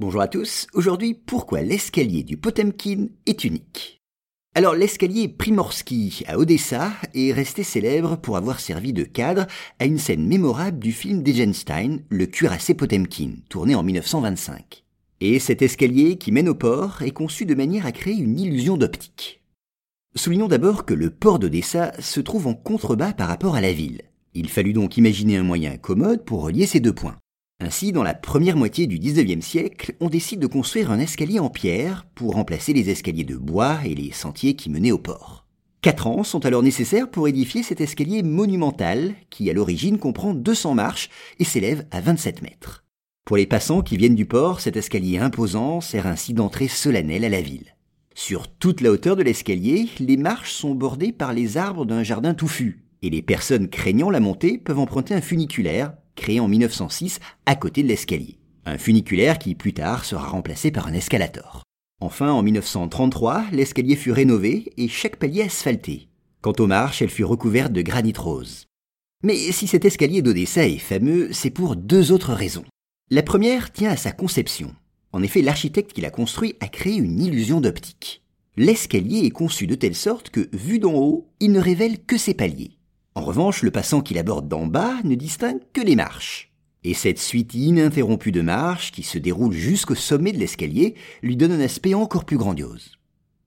Bonjour à tous, aujourd'hui pourquoi l'escalier du Potemkin est unique? Alors l'escalier Primorsky à Odessa est resté célèbre pour avoir servi de cadre à une scène mémorable du film d'Eisenstein, Le cuirassé Potemkin, tourné en 1925. Et cet escalier qui mène au port est conçu de manière à créer une illusion d'optique. Soulignons d'abord que le port d'Odessa se trouve en contrebas par rapport à la ville. Il fallut donc imaginer un moyen commode pour relier ces deux points. Ainsi, dans la première moitié du XIXe siècle, on décide de construire un escalier en pierre pour remplacer les escaliers de bois et les sentiers qui menaient au port. Quatre ans sont alors nécessaires pour édifier cet escalier monumental qui à l'origine comprend 200 marches et s'élève à 27 mètres. Pour les passants qui viennent du port, cet escalier imposant sert ainsi d'entrée solennelle à la ville. Sur toute la hauteur de l'escalier, les marches sont bordées par les arbres d'un jardin touffu, et les personnes craignant la montée peuvent emprunter un funiculaire créé en 1906 à côté de l'escalier. Un funiculaire qui plus tard sera remplacé par un escalator. Enfin, en 1933, l'escalier fut rénové et chaque palier asphalté. Quant aux marches, elles furent recouvertes de granit rose. Mais si cet escalier d'Odessa est fameux, c'est pour deux autres raisons. La première tient à sa conception. En effet, l'architecte qui l'a construit a créé une illusion d'optique. L'escalier est conçu de telle sorte que, vu d'en haut, il ne révèle que ses paliers. En revanche, le passant qui l'aborde d'en bas ne distingue que les marches. Et cette suite ininterrompue de marches, qui se déroule jusqu'au sommet de l'escalier, lui donne un aspect encore plus grandiose.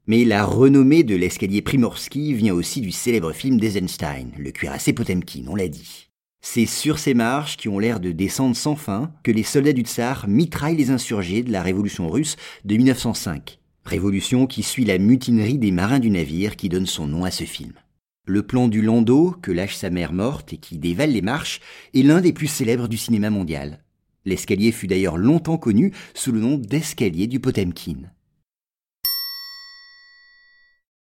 Mais la renommée de l'escalier Primorsky vient aussi du célèbre film d'Eisenstein, Le cuirassé Potemkin, on l'a dit. C'est sur ces marches qui ont l'air de descendre sans fin que les soldats du tsar mitraillent les insurgés de la révolution russe de 1905. Révolution qui suit la mutinerie des marins du navire qui donne son nom à ce film. Le plan du landau, que lâche sa mère morte et qui dévale les marches, est l'un des plus célèbres du cinéma mondial. L'escalier fut d'ailleurs longtemps connu sous le nom d'escalier du Potemkin.